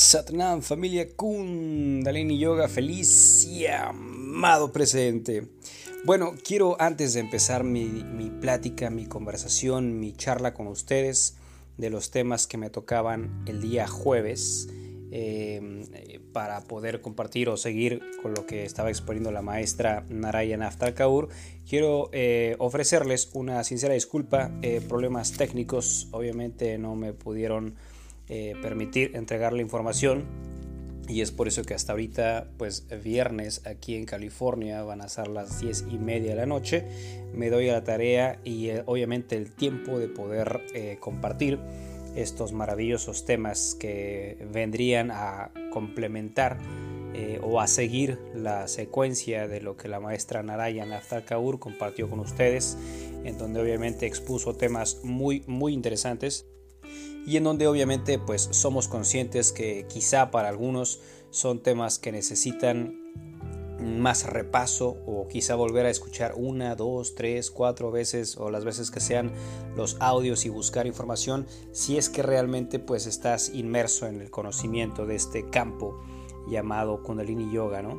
Satnam, familia Kundalini Yoga, feliz y amado presente. Bueno, quiero antes de empezar mi, plática, mi conversación, mi charla con ustedes de los temas que me tocaban el día jueves, eh, para poder compartir o seguir con lo que estaba exponiendo la maestra Narayana Aftar Kaur, quiero eh, ofrecerles una sincera disculpa. Eh, problemas técnicos, obviamente no me pudieron eh, permitir entregar la información y es por eso que hasta ahorita, pues viernes aquí en California van a ser las 10 y media de la noche. Me doy a la tarea y eh, obviamente el tiempo de poder eh, compartir estos maravillosos temas que vendrían a complementar o a seguir la secuencia de lo que la maestra Narayan Aftar compartió con ustedes, en donde obviamente expuso temas muy, muy interesantes y en donde obviamente pues somos conscientes que quizá para algunos son temas que necesitan más repaso o quizá volver a escuchar una, dos, tres, cuatro veces o las veces que sean los audios y buscar información si es que realmente pues estás inmerso en el conocimiento de este campo llamado Kundalini Yoga, ¿no?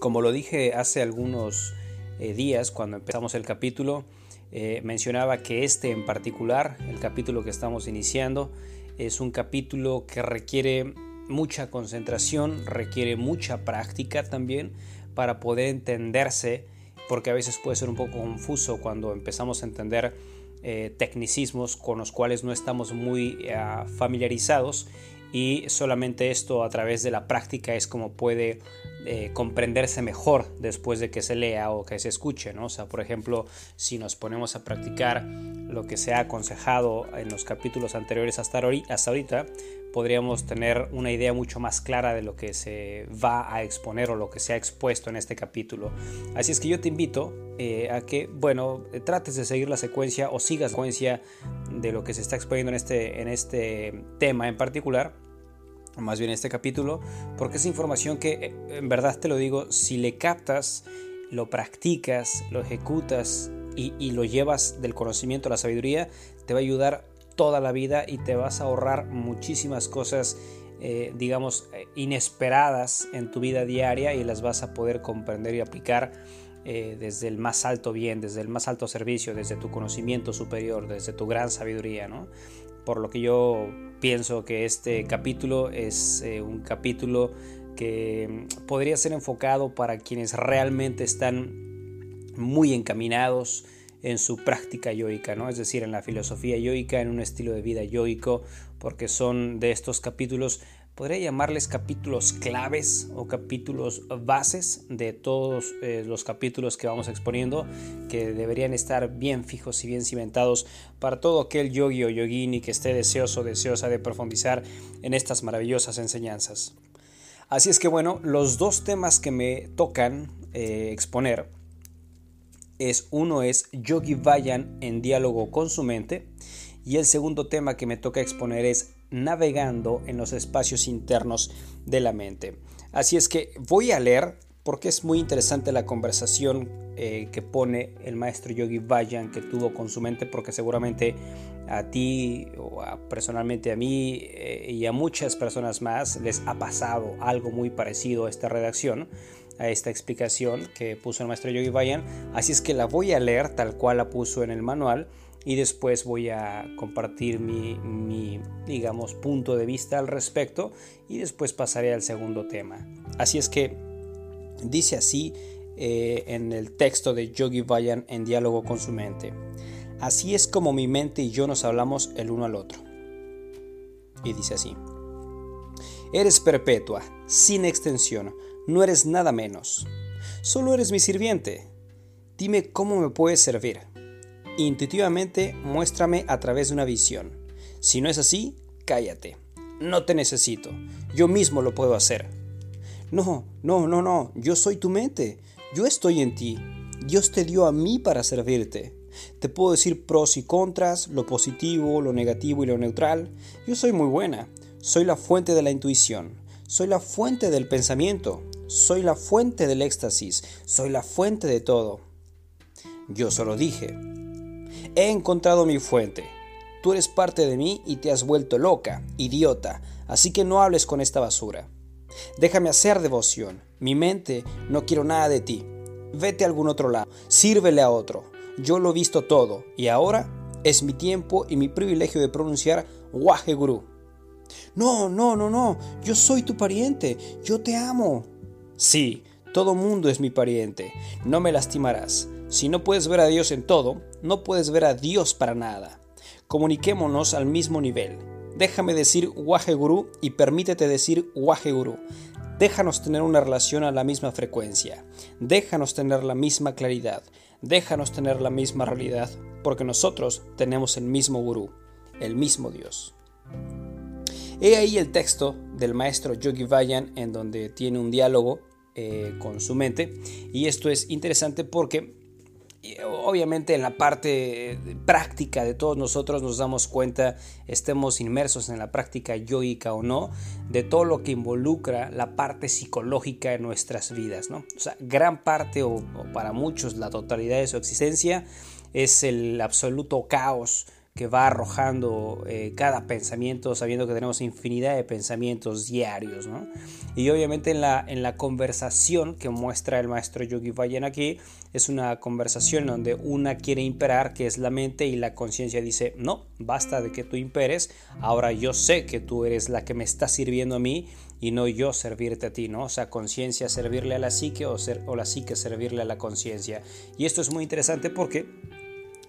Como lo dije hace algunos eh, días cuando empezamos el capítulo, eh, mencionaba que este en particular, el capítulo que estamos iniciando, es un capítulo que requiere mucha concentración, requiere mucha práctica también para poder entenderse, porque a veces puede ser un poco confuso cuando empezamos a entender eh, tecnicismos con los cuales no estamos muy eh, familiarizados y solamente esto a través de la práctica es como puede eh, comprenderse mejor después de que se lea o que se escuche. O sea, por ejemplo, si nos ponemos a practicar lo que se ha aconsejado en los capítulos anteriores hasta ahorita, podríamos tener una idea mucho más clara de lo que se va a exponer o lo que se ha expuesto en este capítulo. Así es que yo te invito eh, a que, bueno, trates de seguir la secuencia o sigas la secuencia de lo que se está exponiendo en este, en este tema en particular más bien este capítulo, porque es información que, eh, en verdad te lo digo, si le captas, lo practicas, lo ejecutas y, lo llevas del conocimiento a la sabiduría, te va a ayudar toda la vida y te vas a ahorrar muchísimas cosas, eh, digamos, eh, inesperadas en tu vida diaria y las vas a poder comprender y aplicar desde el más alto bien, desde el más alto servicio, desde tu conocimiento superior, desde tu gran sabiduría, ¿no? Por lo que yo pienso que este capítulo es eh, un capítulo que mm, podría ser enfocado para quienes realmente están muy encaminados en su práctica yoica, ¿no? es decir, en la filosofía yoica, en un estilo de vida yoico, porque son de estos capítulos podría llamarles capítulos claves o capítulos bases de todos eh, los capítulos que vamos exponiendo, que deberían estar bien fijos y bien cimentados para todo aquel yogi o yogini que esté deseoso o deseosa de profundizar en estas maravillosas enseñanzas. Así es que bueno, los dos temas que me tocan eh, exponer es uno es Yogi Vayan en diálogo con su mente y el segundo tema que me toca exponer es navegando en los espacios internos de la mente. Así es que voy a leer porque es muy interesante la conversación eh, que pone el maestro Yogi Vayan que tuvo con su mente, porque seguramente a ti o personalmente a mí eh, y a muchas personas más les ha pasado algo muy parecido a esta redacción, a esta explicación que puso el maestro Yogi Vayan. Así es que la voy a leer tal cual la puso en el manual y después voy a compartir mi, digamos, punto de vista al respecto y después pasaré al segundo tema. Así es que dice así eh, en el texto de Yogi Vayan en diálogo con su mente. Así es como mi mente y yo nos hablamos el uno al otro. Y dice así. Eres perpetua, sin extensión, no eres nada menos. Solo eres mi sirviente. Dime cómo me puedes servir. Intuitivamente muéstrame a través de una visión. Si no es así, cállate. No te necesito. Yo mismo lo puedo hacer. No, no, no, no. Yo soy tu mente. Yo estoy en ti. Dios te dio a mí para servirte. Te puedo decir pros y contras, lo positivo, lo negativo y lo neutral. Yo soy muy buena. Soy la fuente de la intuición. Soy la fuente del pensamiento. Soy la fuente del éxtasis. Soy la fuente de todo. Yo solo dije, He encontrado mi fuente. Tú eres parte de mí y te has vuelto loca, idiota, así que no hables con esta basura. Déjame hacer devoción. Mi mente no quiero nada de ti. Vete a algún otro lado. Sírvele a otro. Yo lo he visto todo y ahora es mi tiempo y mi privilegio de pronunciar Waje Guru. No, no, no, no. Yo soy tu pariente. Yo te amo. Sí, todo mundo es mi pariente. No me lastimarás. Si no puedes ver a Dios en todo, no puedes ver a Dios para nada. Comuniquémonos al mismo nivel. Déjame decir Waje Guru y permítete decir Waje Guru. Déjanos tener una relación a la misma frecuencia. Déjanos tener la misma claridad. Déjanos tener la misma realidad, porque nosotros tenemos el mismo gurú, el mismo Dios. He ahí el texto del maestro Yogi Vayan en donde tiene un diálogo eh, con su mente y esto es interesante porque obviamente en la parte práctica de todos nosotros nos damos cuenta, estemos inmersos en la práctica yoica o no, de todo lo que involucra la parte psicológica en nuestras vidas. ¿no? O sea, gran parte o para muchos la totalidad de su existencia es el absoluto caos que va arrojando eh, cada pensamiento, sabiendo que tenemos infinidad de pensamientos diarios. ¿no? Y obviamente en la, en la conversación que muestra el maestro Yogi Vayan aquí, es una conversación donde una quiere imperar, que es la mente, y la conciencia dice, no, basta de que tú imperes, ahora yo sé que tú eres la que me está sirviendo a mí y no yo servirte a ti, ¿no? O sea, conciencia servirle a la psique o, ser, o la psique servirle a la conciencia. Y esto es muy interesante porque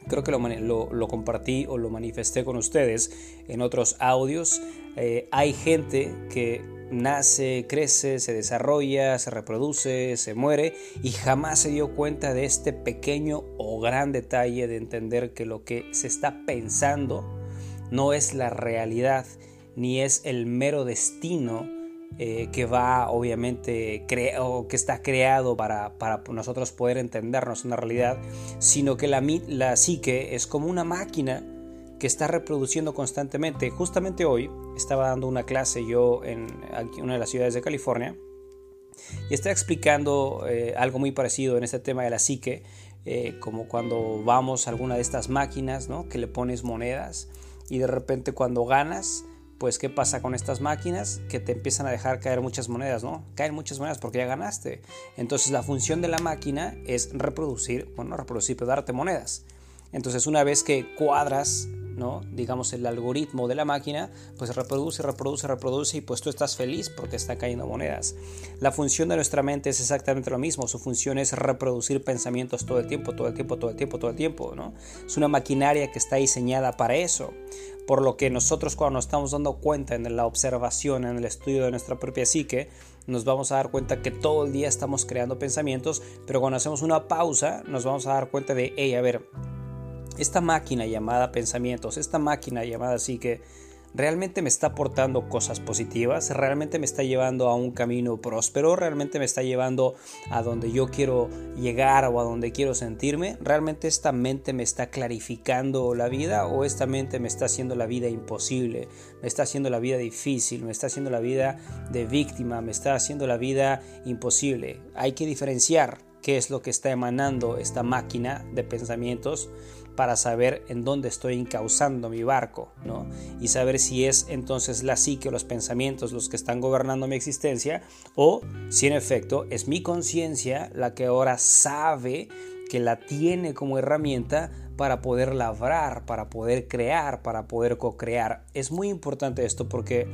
creo que lo, compartí o lo manifesté con ustedes en otros audios. Eh, hay gente que nace, crece, se desarrolla, se reproduce, se muere y jamás se dio cuenta de este pequeño o gran detalle de entender que lo que se está pensando no es la realidad ni es el mero destino eh, que va obviamente o que está creado para, para, nosotros poder entendernos una realidad, sino que la, la psique es como una máquina que está reproduciendo constantemente. Justamente hoy estaba dando una clase yo en una de las ciudades de California y estaba explicando eh, algo muy parecido en este tema de la psique, eh, como cuando vamos a alguna de estas máquinas, ¿no? que le pones monedas y de repente cuando ganas, pues ¿qué pasa con estas máquinas? Que te empiezan a dejar caer muchas monedas, ¿no? Caen muchas monedas porque ya ganaste. Entonces la función de la máquina es reproducir, bueno, reproducir, pero darte monedas. Entonces una vez que cuadras ¿no? digamos el algoritmo de la máquina, pues reproduce, reproduce, reproduce y pues tú estás feliz porque está cayendo monedas. La función de nuestra mente es exactamente lo mismo, su función es reproducir pensamientos todo el tiempo, todo el tiempo, todo el tiempo, todo el tiempo, ¿no? Es una maquinaria que está diseñada para eso. Por lo que nosotros cuando nos estamos dando cuenta en la observación, en el estudio de nuestra propia psique, nos vamos a dar cuenta que todo el día estamos creando pensamientos, pero cuando hacemos una pausa nos vamos a dar cuenta de, hey, a ver, esta máquina llamada pensamientos, esta máquina llamada psique, realmente me está aportando cosas positivas, realmente me está llevando a un camino próspero, realmente me está llevando a donde yo quiero llegar o a donde quiero sentirme, realmente esta mente me está clarificando la vida o esta mente me está haciendo la vida imposible, me está haciendo la vida difícil, me está haciendo la vida de víctima, me está haciendo la vida imposible. Hay que diferenciar qué es lo que está emanando esta máquina de pensamientos para saber en dónde estoy encauzando mi barco, ¿no? Y saber si es entonces la psique o los pensamientos los que están gobernando mi existencia o si en efecto es mi conciencia la que ahora sabe que la tiene como herramienta para poder labrar, para poder crear, para poder co-crear. Es muy importante esto porque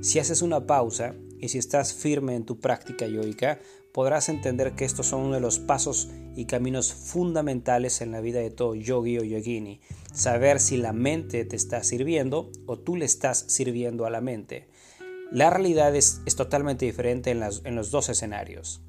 si haces una pausa y si estás firme en tu práctica yoica, podrás entender que estos son uno de los pasos y caminos fundamentales en la vida de todo yogi o yogini. Saber si la mente te está sirviendo o tú le estás sirviendo a la mente. La realidad es, totalmente diferente en, los dos escenarios.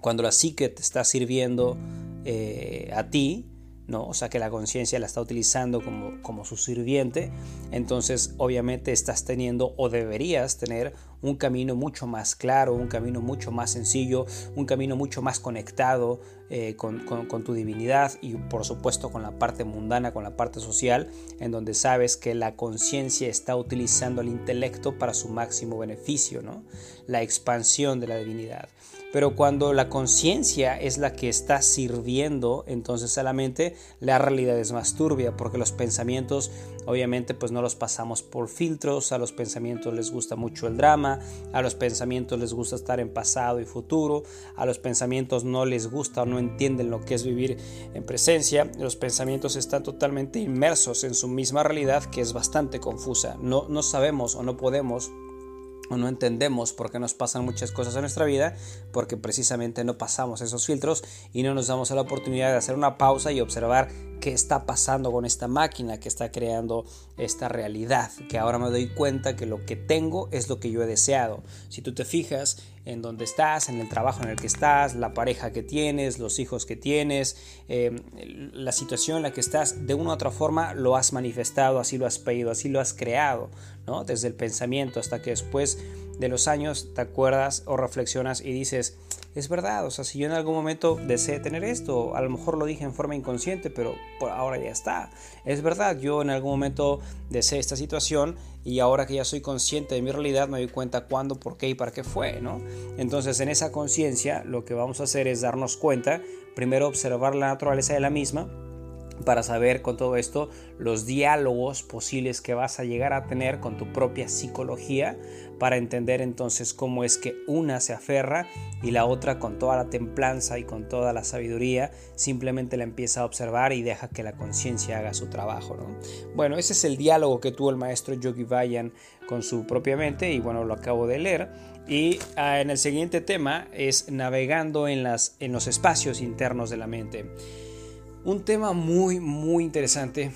Cuando la psique te está sirviendo eh, a ti, ¿no? O sea que la conciencia la está utilizando como, como su sirviente, entonces obviamente estás teniendo o deberías tener un camino mucho más claro, un camino mucho más sencillo, un camino mucho más conectado eh, con, con, tu divinidad y por supuesto con la parte mundana, con la parte social, en donde sabes que la conciencia está utilizando el intelecto para su máximo beneficio, ¿no? la expansión de la divinidad. Pero cuando la conciencia es la que está sirviendo entonces a la mente, la realidad es más turbia porque los pensamientos obviamente pues no los pasamos por filtros, a los pensamientos les gusta mucho el drama, a los pensamientos les gusta estar en pasado y futuro, a los pensamientos no les gusta o no entienden lo que es vivir en presencia, los pensamientos están totalmente inmersos en su misma realidad que es bastante confusa, no, no sabemos o no podemos o no entendemos por qué nos pasan muchas cosas en nuestra vida, porque precisamente no pasamos esos filtros y no nos damos la oportunidad de hacer una pausa y observar qué está pasando con esta máquina que está creando esta realidad, que ahora me doy cuenta que lo que tengo es lo que yo he deseado. Si tú te fijas en dónde estás, en el trabajo en el que estás, la pareja que tienes, los hijos que tienes, eh, la situación en la que estás, de una u otra forma lo has manifestado, así lo has pedido, así lo has creado, ¿no? Desde el pensamiento hasta que después de los años te acuerdas o reflexionas y dices, es verdad, o sea, si yo en algún momento deseé tener esto, a lo mejor lo dije en forma inconsciente, pero por ahora ya está. Es verdad, yo en algún momento deseé esta situación y ahora que ya soy consciente de mi realidad me doy cuenta cuándo, por qué y para qué fue, ¿no? Entonces en esa conciencia lo que vamos a hacer es darnos cuenta, primero observar la naturaleza de la misma, para saber con todo esto los diálogos posibles que vas a llegar a tener con tu propia psicología para entender entonces cómo es que una se aferra y la otra con toda la templanza y con toda la sabiduría simplemente la empieza a observar y deja que la conciencia haga su trabajo. Bueno, ese es el diálogo que tuvo el maestro Yogi Vayan con su propia mente y bueno, lo acabo de leer. Y ah, en el siguiente tema es navegando en, las, en los espacios internos de la mente. Un tema muy, muy interesante.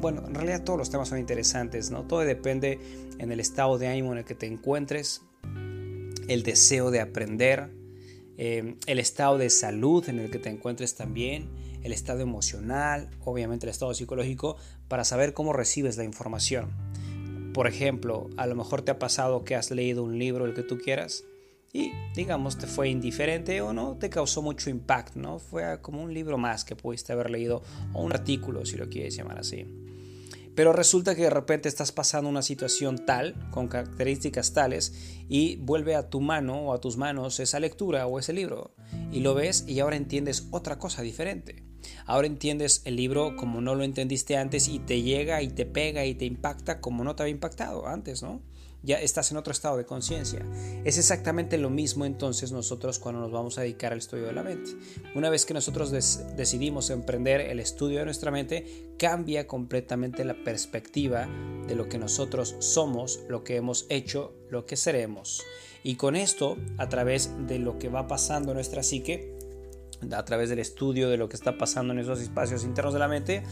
Bueno, en realidad todos los temas son interesantes, ¿no? Todo depende en el estado de ánimo en el que te encuentres, el deseo de aprender, eh, el estado de salud en el que te encuentres también, el estado emocional, obviamente el estado psicológico, para saber cómo recibes la información. Por ejemplo, a lo mejor te ha pasado que has leído un libro, el que tú quieras, y digamos te fue indiferente o no te causó mucho impacto, ¿no? Fue como un libro más que pudiste haber leído o un artículo si lo quieres llamar así. Pero resulta que de repente estás pasando una situación tal, con características tales, y vuelve a tu mano o a tus manos esa lectura o ese libro, y lo ves y ahora entiendes otra cosa diferente. Ahora entiendes el libro como no lo entendiste antes y te llega y te pega y te impacta como no te había impactado antes, ¿no? Ya estás en otro estado de conciencia. Es exactamente lo mismo entonces nosotros cuando nos vamos a dedicar al estudio de la mente. Una vez que nosotros decidimos emprender el estudio de nuestra mente, cambia completamente la perspectiva de lo que nosotros somos, lo que hemos hecho, lo que seremos. Y con esto, a través de lo que va pasando en nuestra psique, a través del estudio de lo que está pasando en esos espacios internos de la mente,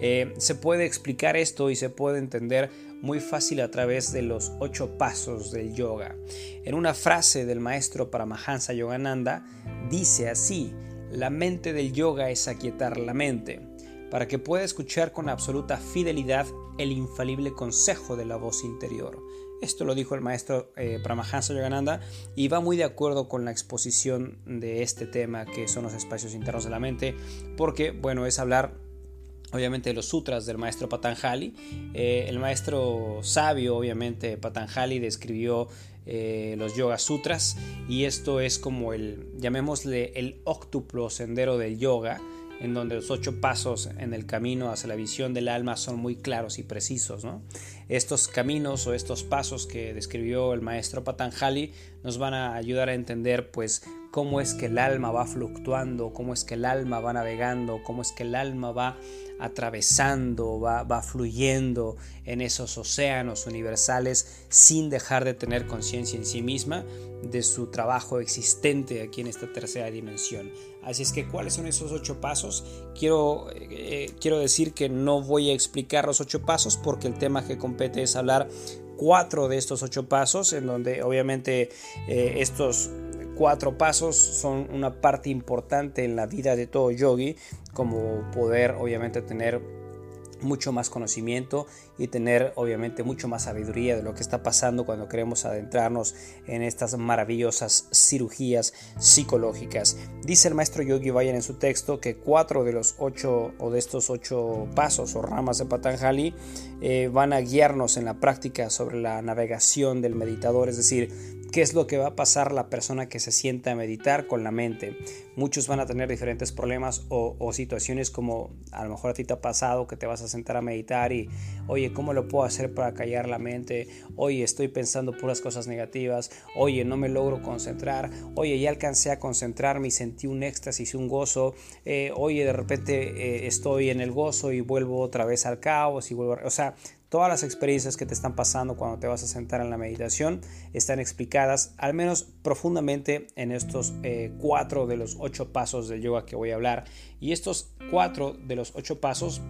eh, se puede explicar esto y se puede entender muy fácil a través de los ocho pasos del yoga. En una frase del maestro Paramahansa Yogananda dice así, la mente del yoga es aquietar la mente, para que pueda escuchar con absoluta fidelidad el infalible consejo de la voz interior. Esto lo dijo el maestro eh, Paramahansa Yogananda y va muy de acuerdo con la exposición de este tema que son los espacios internos de la mente, porque bueno, es hablar obviamente los sutras del maestro Patanjali. Eh, el maestro sabio, obviamente, Patanjali describió eh, los Yoga Sutras y esto es como el, llamémosle el octuplo sendero del yoga, en donde los ocho pasos en el camino hacia la visión del alma son muy claros y precisos. Estos caminos o estos pasos que describió el maestro Patanjali nos van a ayudar a entender pues cómo es que el alma va fluctuando, cómo es que el alma va navegando, cómo es que el alma va atravesando, va, va fluyendo en esos océanos universales sin dejar de tener conciencia en sí misma de su trabajo existente aquí en esta tercera dimensión. Así es que, ¿cuáles son esos ocho pasos? Quiero, eh, quiero decir que no voy a explicar los ocho pasos porque el tema que compete es hablar cuatro de estos ocho pasos, en donde obviamente eh, estos cuatro pasos son una parte importante en la vida de todo yogi, como poder obviamente tener mucho más conocimiento y tener obviamente mucho más sabiduría de lo que está pasando cuando queremos adentrarnos en estas maravillosas cirugías psicológicas. Dice el maestro Yogi Bayan en su texto que cuatro de los ocho o de estos ocho pasos o ramas de Patanjali eh, van a guiarnos en la práctica sobre la navegación del meditador, es decir, ¿Qué es lo que va a pasar la persona que se sienta a meditar con la mente? Muchos van a tener diferentes problemas o, situaciones como a lo mejor a ti te ha pasado que te vas a sentar a meditar y, oye, ¿cómo lo puedo hacer para callar la mente? Oye, estoy pensando puras cosas negativas. Oye, no me logro concentrar. Oye, ya alcancé a concentrarme y sentí un éxtasis, un gozo. Eh, oye, de repente eh, estoy en el gozo y vuelvo otra vez al caos y vuelvo... A... O sea, Todas las experiencias que te están pasando cuando te vas a sentar en la meditación están explicadas al menos profundamente en estos eh, cuatro de los ocho pasos del yoga que voy a hablar. Y estos cuatro de los ocho pasos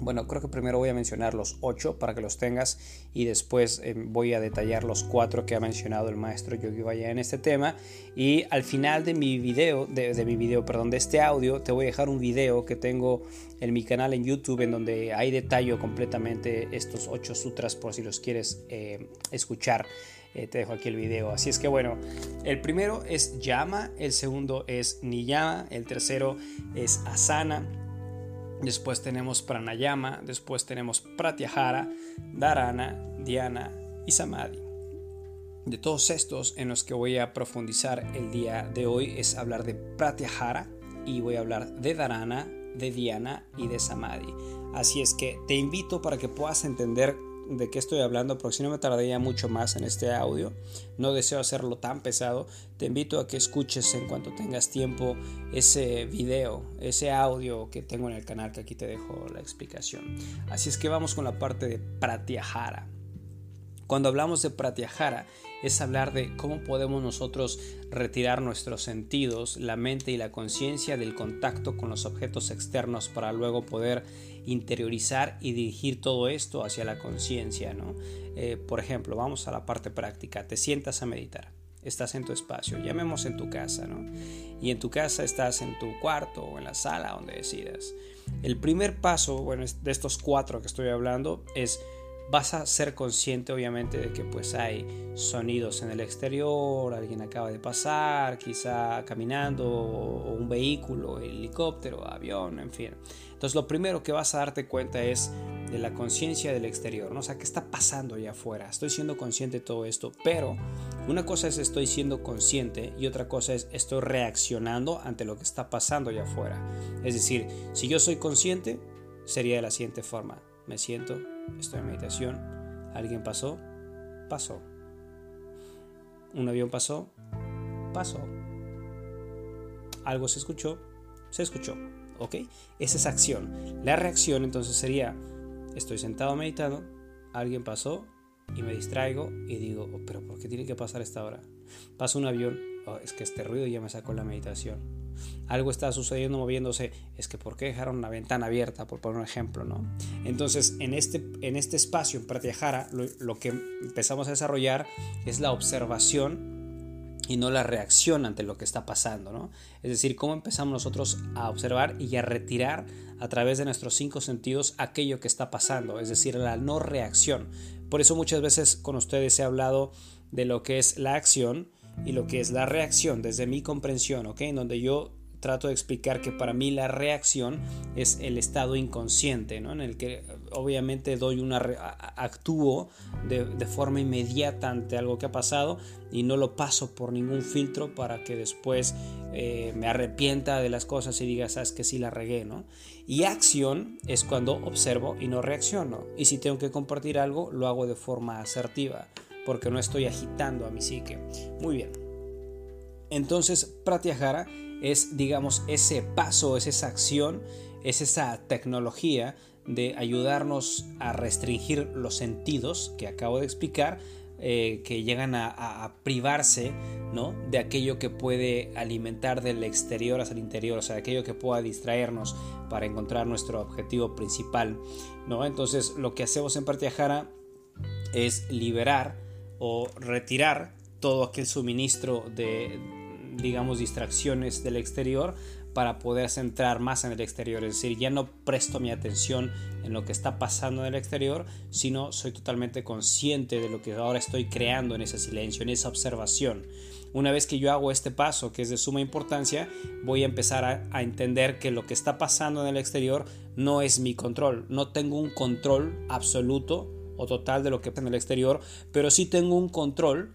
bueno, creo que primero voy a mencionar los ocho para que los tengas y después eh, voy a detallar los cuatro que ha mencionado el maestro Yogi Vaya en este tema. Y al final de mi video, de, mi video, perdón, de este audio, te voy a dejar un video que tengo en mi canal en YouTube en donde hay detalle completamente estos ocho sutras por si los quieres eh, escuchar. Eh, te dejo aquí el video. Así es que bueno, el primero es Yama, el segundo es Niyama, el tercero es Asana Después tenemos Pranayama, después tenemos Pratyahara, Dharana, Dhyana y Samadhi. De todos estos en los que voy a profundizar el día de hoy es hablar de Pratyahara y voy a hablar de Dharana, de Dhyana y de Samadhi. Así es que te invito para que puedas entender de qué estoy hablando, porque si no me tardaría mucho más en este audio. No deseo hacerlo tan pesado. Te invito a que escuches en cuanto tengas tiempo ese video, ese audio que tengo en el canal, que aquí te dejo la explicación. Así es que vamos con la parte de Pratyahara. Cuando hablamos de Pratyahara, es hablar de cómo podemos nosotros retirar nuestros sentidos, la mente y la conciencia del contacto con los objetos externos para luego poder interiorizar y dirigir todo esto hacia la conciencia. ¿no? Eh, por ejemplo, vamos a la parte práctica, te sientas a meditar. Estás en tu espacio, llamemos en tu casa, ¿no? Y en tu casa estás en tu cuarto o en la sala donde decidas. El primer paso, bueno, de estos cuatro que estoy hablando, es vas a ser consciente obviamente de que pues hay sonidos en el exterior, alguien acaba de pasar, quizá caminando, o un vehículo, helicóptero, avión, en fin. Entonces lo primero que vas a darte cuenta es de la conciencia del exterior, ¿no? O sea, ¿qué está pasando allá afuera? Estoy siendo consciente de todo esto, pero una cosa es estoy siendo consciente y otra cosa es estoy reaccionando ante lo que está pasando allá afuera. Es decir, si yo soy consciente, sería de la siguiente forma. Me siento, estoy en meditación, alguien pasó, pasó. Un avión pasó, pasó. Algo se escuchó, se escuchó. ¿Ok? Esa es acción. La reacción entonces sería, estoy sentado meditando, alguien pasó y me distraigo y digo, oh, pero ¿por qué tiene que pasar esta hora? Pasa un avión, oh, es que este ruido ya me sacó la meditación algo está sucediendo, moviéndose, es que ¿por qué dejaron una ventana abierta? Por poner un ejemplo, ¿no? Entonces, en este, en este espacio, en Pratyahara, lo, lo que empezamos a desarrollar es la observación y no la reacción ante lo que está pasando, ¿no? Es decir, cómo empezamos nosotros a observar y a retirar a través de nuestros cinco sentidos aquello que está pasando, es decir, la no reacción. Por eso muchas veces con ustedes he hablado de lo que es la acción y lo que es la reacción desde mi comprensión, ¿ok? En donde yo trato de explicar que para mí la reacción es el estado inconsciente, ¿no? en el que obviamente doy una actúo de, forma inmediata ante algo que ha pasado y no lo paso por ningún filtro para que después eh, me arrepienta de las cosas y diga, sabes que sí la regué, ¿no? Y acción es cuando observo y no reacciono. Y si tengo que compartir algo, lo hago de forma asertiva porque no estoy agitando a mi psique. Muy bien. Entonces, Pratyahara es, digamos, ese paso, es esa acción, es esa tecnología de ayudarnos a restringir los sentidos que acabo de explicar, eh, que llegan a, privarse ¿no? de aquello que puede alimentar del exterior hacia el interior, o sea, de aquello que pueda distraernos para encontrar nuestro objetivo principal. ¿no? Entonces, lo que hacemos en Pratyahara es liberar o retirar todo aquel suministro de, digamos, distracciones del exterior para poder centrar más en el exterior. Es decir, ya no presto mi atención en lo que está pasando en el exterior, sino soy totalmente consciente de lo que ahora estoy creando en ese silencio, en esa observación. Una vez que yo hago este paso, que es de suma importancia, voy a empezar a, a entender que lo que está pasando en el exterior no es mi control. No tengo un control absoluto o total de lo que pasa en el exterior, pero sí tengo un control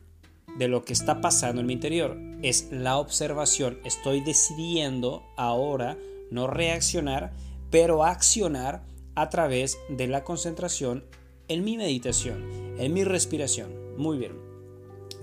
de lo que está pasando en mi interior. Es la observación. Estoy decidiendo ahora no reaccionar, pero accionar a través de la concentración en mi meditación, en mi respiración. Muy bien.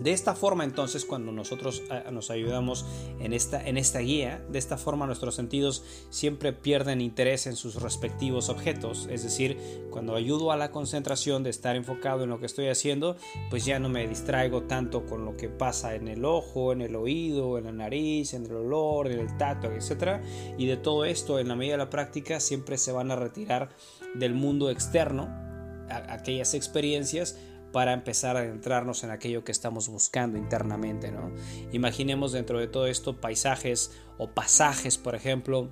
De esta forma entonces cuando nosotros eh, nos ayudamos en esta, en esta guía, de esta forma nuestros sentidos siempre pierden interés en sus respectivos objetos, es decir, cuando ayudo a la concentración de estar enfocado en lo que estoy haciendo, pues ya no me distraigo tanto con lo que pasa en el ojo, en el oído, en la nariz, en el olor, en el tacto, etc. Y de todo esto, en la medida de la práctica, siempre se van a retirar del mundo externo aquellas experiencias para empezar a adentrarnos en aquello que estamos buscando internamente. ¿no? Imaginemos dentro de todo esto paisajes o pasajes, por ejemplo,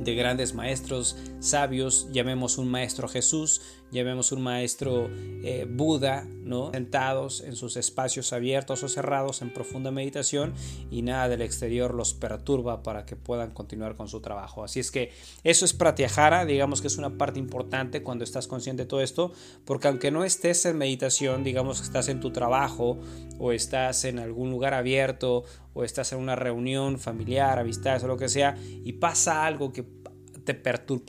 de grandes maestros sabios, llamemos un maestro Jesús, llamemos un maestro eh, Buda, ¿no? sentados en sus espacios abiertos o cerrados en profunda meditación y nada del exterior los perturba para que puedan continuar con su trabajo. Así es que eso es pratyahara, digamos que es una parte importante cuando estás consciente de todo esto, porque aunque no estés en meditación, digamos que estás en tu trabajo o estás en algún lugar abierto o estás en una reunión familiar, amistades o lo que sea, y pasa algo que te,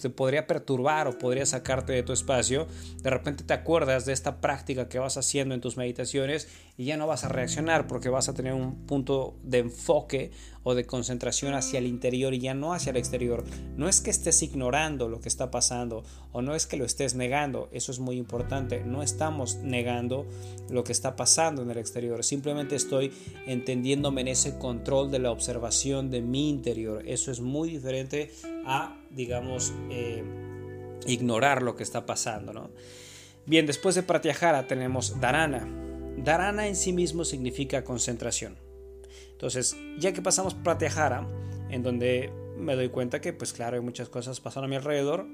podría perturbar o podría sacarte de tu espacio, de repente te acuerdas de esta práctica que vas haciendo en tus meditaciones y ya no vas a reaccionar porque vas a tener un punto de enfoque o de concentración hacia el interior y ya no hacia el exterior. No es que estés ignorando lo que está pasando o no es que lo estés negando, eso es muy importante. No estamos negando lo que está pasando en el exterior, simplemente estoy entendiéndome en ese control de la observación de mi interior. Eso es muy diferente a, digamos, eh, ignorar lo que está pasando. ¿no? Bien, después de Pratyahara tenemos Dharana. Dharana en sí mismo significa concentración. Entonces, ya que pasamos Pratyahara, en donde me doy cuenta que, pues claro, hay muchas cosas pasando a mi alrededor,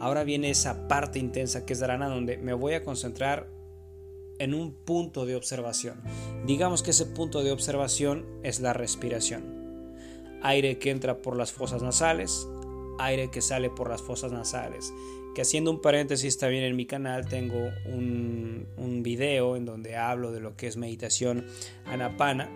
ahora viene esa parte intensa que es Dharana, donde me voy a concentrar en un punto de observación. Digamos que ese punto de observación es la respiración. Aire que entra por las fosas nasales, aire que sale por las fosas nasales. Que haciendo un paréntesis también en mi canal tengo un, un video en donde hablo de lo que es meditación anapana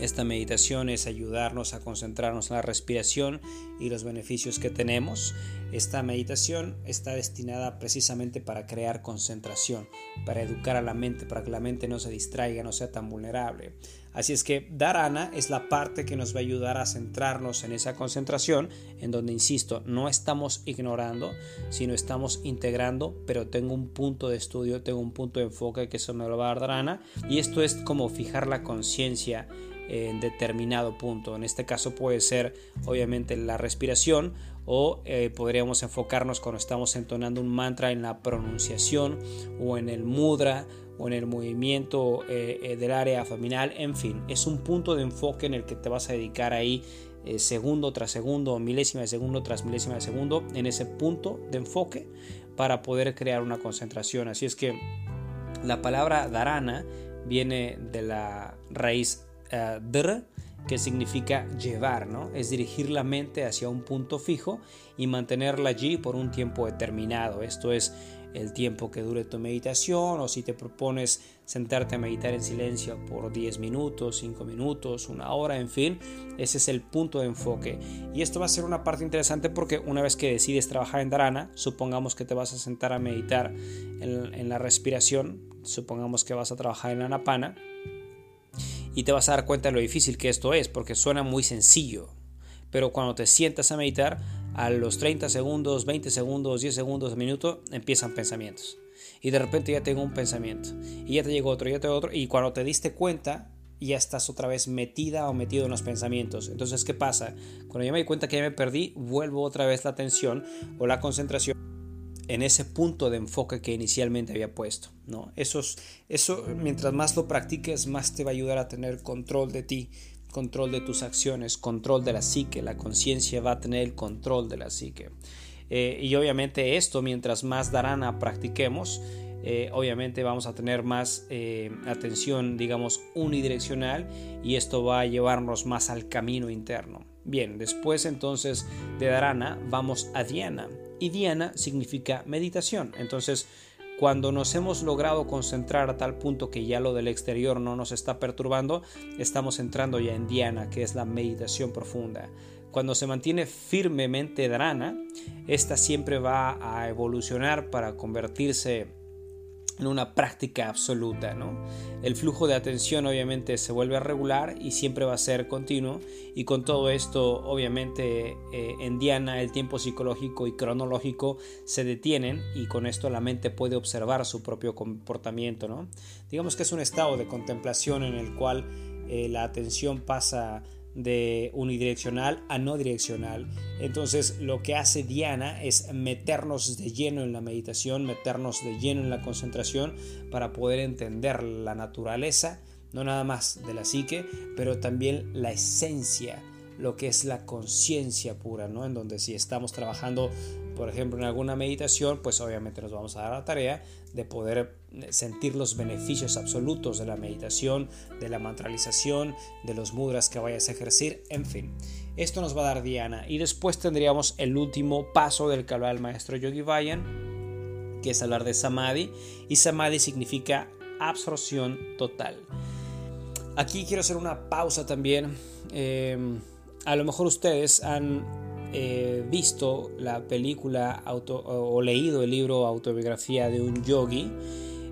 esta meditación es ayudarnos a concentrarnos en la respiración y los beneficios que tenemos. Esta meditación está destinada precisamente para crear concentración, para educar a la mente, para que la mente no se distraiga, no sea tan vulnerable. Así es que Dharana es la parte que nos va a ayudar a centrarnos en esa concentración, en donde, insisto, no estamos ignorando, sino estamos integrando, pero tengo un punto de estudio, tengo un punto de enfoque que eso me lo va a dar Dharana, y esto es como fijar la conciencia en determinado punto. En este caso puede ser obviamente la respiración o eh, podríamos enfocarnos cuando estamos entonando un mantra en la pronunciación o en el mudra en el movimiento eh, eh, del área abdominal, en fin, es un punto de enfoque en el que te vas a dedicar ahí segundo tras segundo, milésima de segundo tras milésima de segundo, en ese punto de enfoque para poder crear una concentración. Así es que la palabra dharana viene de la raíz dr, que significa llevar, ¿no? Es dirigir la mente hacia un punto fijo y mantenerla allí por un tiempo determinado. Esto es el tiempo que dure tu meditación o si te propones sentarte a meditar en silencio por 10 minutos, 5 minutos, una hora, en fin, ese es el punto de enfoque. Y esto va a ser una parte interesante porque una vez que decides trabajar en Dharana, supongamos que te vas a sentar a meditar en, la respiración, supongamos que vas a trabajar en Anapana, y te vas a dar cuenta de lo difícil que esto es, porque suena muy sencillo. Pero cuando te sientas a meditar, a los 30 segundos, 20 segundos, 10 segundos, un minuto, empiezan pensamientos. Y de repente ya tengo un pensamiento. Y ya te llegó otro, ya te otro. Y cuando te diste cuenta, ya estás otra vez metida o metido en los pensamientos. Entonces, ¿qué pasa? Cuando yo me di cuenta que ya me perdí, vuelvo otra vez la atención o la concentración en ese punto de enfoque que inicialmente había puesto. ¿no? Eso, eso, mientras más lo practiques, más te va a ayudar a tener control de ti, control de tus acciones, control de la psique. La conciencia va a tener el control de la psique. Eh, y obviamente esto, mientras más dharana practiquemos, eh, obviamente vamos a tener más eh, atención, digamos, unidireccional y esto va a llevarnos más al camino interno. Bien, después entonces de dharana vamos a dhyana y Diana significa meditación. Entonces, Cuando nos hemos logrado concentrar a tal punto que ya lo del exterior no nos está perturbando, estamos entrando ya en Diana, que es la meditación profunda. Cuando se mantiene firmemente Dharana, esta siempre va a evolucionar para convertirse en una práctica absoluta. ¿no? El flujo de atención obviamente se vuelve regular y siempre va a ser continuo y con todo esto obviamente eh, en Diana el tiempo psicológico y cronológico se detienen y con esto la mente puede observar su propio comportamiento. ¿no? Digamos que es un estado de contemplación en el cual eh, la atención pasa de unidireccional a no direccional. Entonces lo que hace Diana es meternos de lleno en la meditación, meternos de lleno en la concentración para poder entender la naturaleza, no nada más de la psique, pero también la esencia lo que es la conciencia pura, ¿no? En donde si estamos trabajando, por ejemplo, en alguna meditación, pues obviamente nos vamos a dar la tarea de poder eh, sentir los beneficios absolutos de la meditación, de la mantralización, de los mudras que vayas a ejercer, en fin. Esto nos va a dar Diana. Y después tendríamos el último paso del que habla el maestro Yogi Vayan, que es hablar de Samadhi. Y Samadhi significa absorción total. Aquí quiero hacer una pausa también. Eh, a lo mejor ustedes han eh, visto la película o leído el libro autobiografía de un yogi,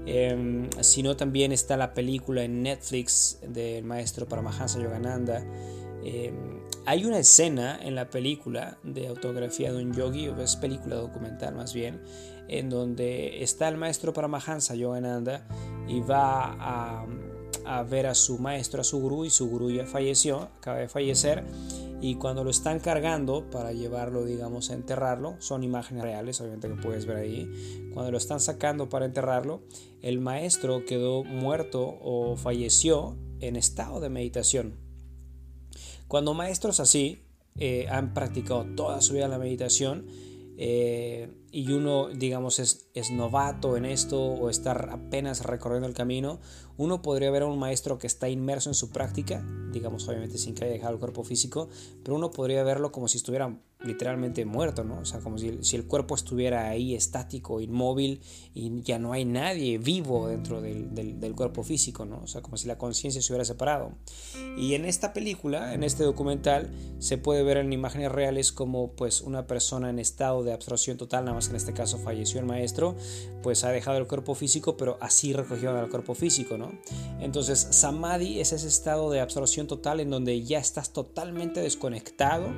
em, sino también está la película en Netflix del maestro Paramahansa Yogananda. Em, hay una escena en la película de autobiografía de un yogi, o es película documental más bien, en donde está el maestro Paramahansa Yogananda y va a a ver a su maestro, a su gurú, y su gurú ya falleció, acaba de fallecer, y cuando lo están cargando para llevarlo, digamos, a enterrarlo, son imágenes reales, obviamente que puedes ver ahí, cuando lo están sacando para enterrarlo, el maestro quedó muerto o falleció en estado de meditación. Cuando maestros así eh, han practicado toda su vida la meditación, eh, y uno, digamos, es, es, novato en esto o estar apenas recorriendo el camino, uno podría ver a un maestro que está inmerso en su práctica, digamos, obviamente sin que haya dejado el cuerpo físico, pero uno podría verlo como si estuviera literalmente muerto, ¿no? O sea, como si, si, el cuerpo estuviera ahí estático, inmóvil y ya no hay nadie vivo dentro del, del, del cuerpo físico, ¿no? O sea, como si la conciencia se hubiera separado. Y en esta película, en este documental, se puede ver en imágenes reales como pues una persona en estado de absorción total, nada más en este caso falleció el maestro, pues ha dejado el cuerpo físico, pero así recogió el cuerpo físico, ¿no? Entonces, samadhi es ese estado de absorción total en donde ya estás totalmente desconectado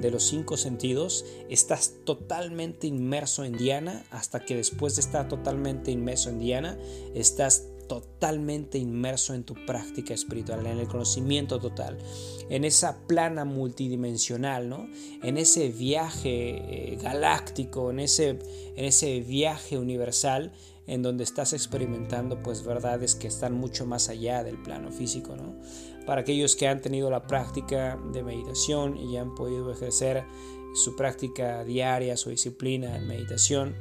de los cinco sentidos, estás totalmente inmerso en Diana, hasta que después de estar totalmente inmerso en Diana, estás totalmente inmerso en tu práctica espiritual, en el conocimiento total, en esa plana multidimensional, ¿no? en ese viaje eh, galáctico, en ese, en ese viaje universal en donde estás experimentando pues verdades que están mucho más allá del plano físico, ¿no? Para aquellos que han tenido la práctica de meditación y han podido ejercer su práctica diaria, su disciplina en meditación,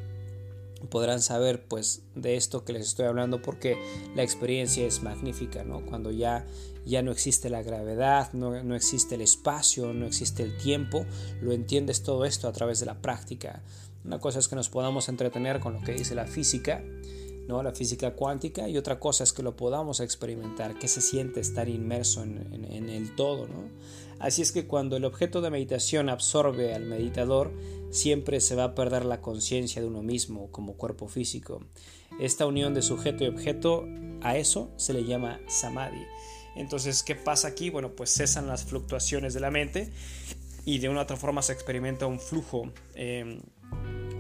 podrán saber pues de esto que les estoy hablando porque la experiencia es magnífica, ¿no? Cuando ya, ya no existe la gravedad, no, no existe el espacio, no existe el tiempo, lo entiendes todo esto a través de la práctica. Una cosa es que nos podamos entretener con lo que dice la física, ¿no? la física cuántica, y otra cosa es que lo podamos experimentar, qué se siente estar inmerso en, en el todo. ¿no? Así es que cuando el objeto de meditación absorbe al meditador, siempre se va a perder la conciencia de uno mismo como cuerpo físico. Esta unión de sujeto y objeto, a eso se le llama samadhi. Entonces, ¿qué pasa aquí? Bueno, pues cesan las fluctuaciones de la mente y de una u otra forma se experimenta un flujo eh,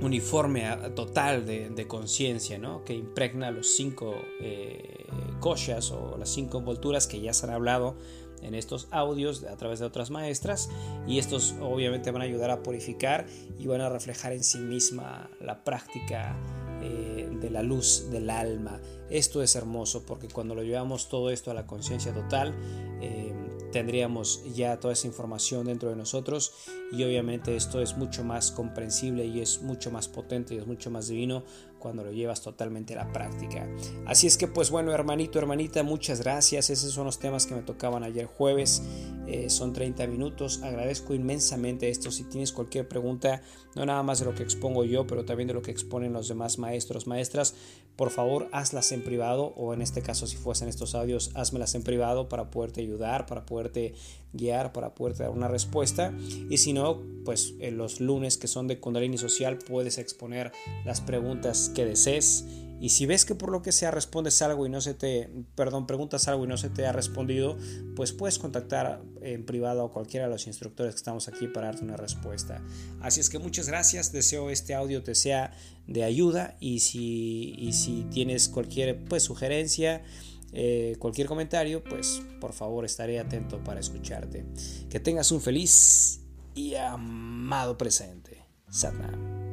uniforme total de, conciencia, que impregna los cinco eh, koshas o las cinco envolturas que ya se han hablado en estos audios a través de otras maestras y estos obviamente van a ayudar a purificar y van a reflejar en sí misma la práctica eh, de la luz del alma. Esto es hermoso porque cuando lo llevamos todo esto a la conciencia total, eh, tendríamos ya toda esa información dentro de nosotros y obviamente esto es mucho más comprensible y es mucho más potente y es mucho más divino cuando lo llevas totalmente a la práctica. Así es que pues bueno, hermanito, hermanita, muchas gracias. Esos son los temas que me tocaban ayer jueves. Eh, son 30 minutos. Agradezco inmensamente esto. Si tienes cualquier pregunta, no nada más de lo que expongo yo, pero también de lo que exponen los demás maestros, maestras, por favor hazlas en privado o en este caso si fuesen estos audios, házmelas en privado para poderte ayudar, para poderte guiar, para poderte dar una respuesta. Y si no, pues en los lunes que son de Kundalini Social puedes exponer las preguntas que desees. Y si ves que por lo que sea respondes algo y no se te, perdón, preguntas algo y no se te ha respondido, pues puedes contactar en privado a cualquiera de los instructores que estamos aquí para darte una respuesta. Así es que muchas gracias, deseo este audio te sea de ayuda y si, y si tienes cualquier pues, sugerencia, eh, cualquier comentario, pues por favor estaré atento para escucharte. Que tengas un feliz y amado presente. Satnam.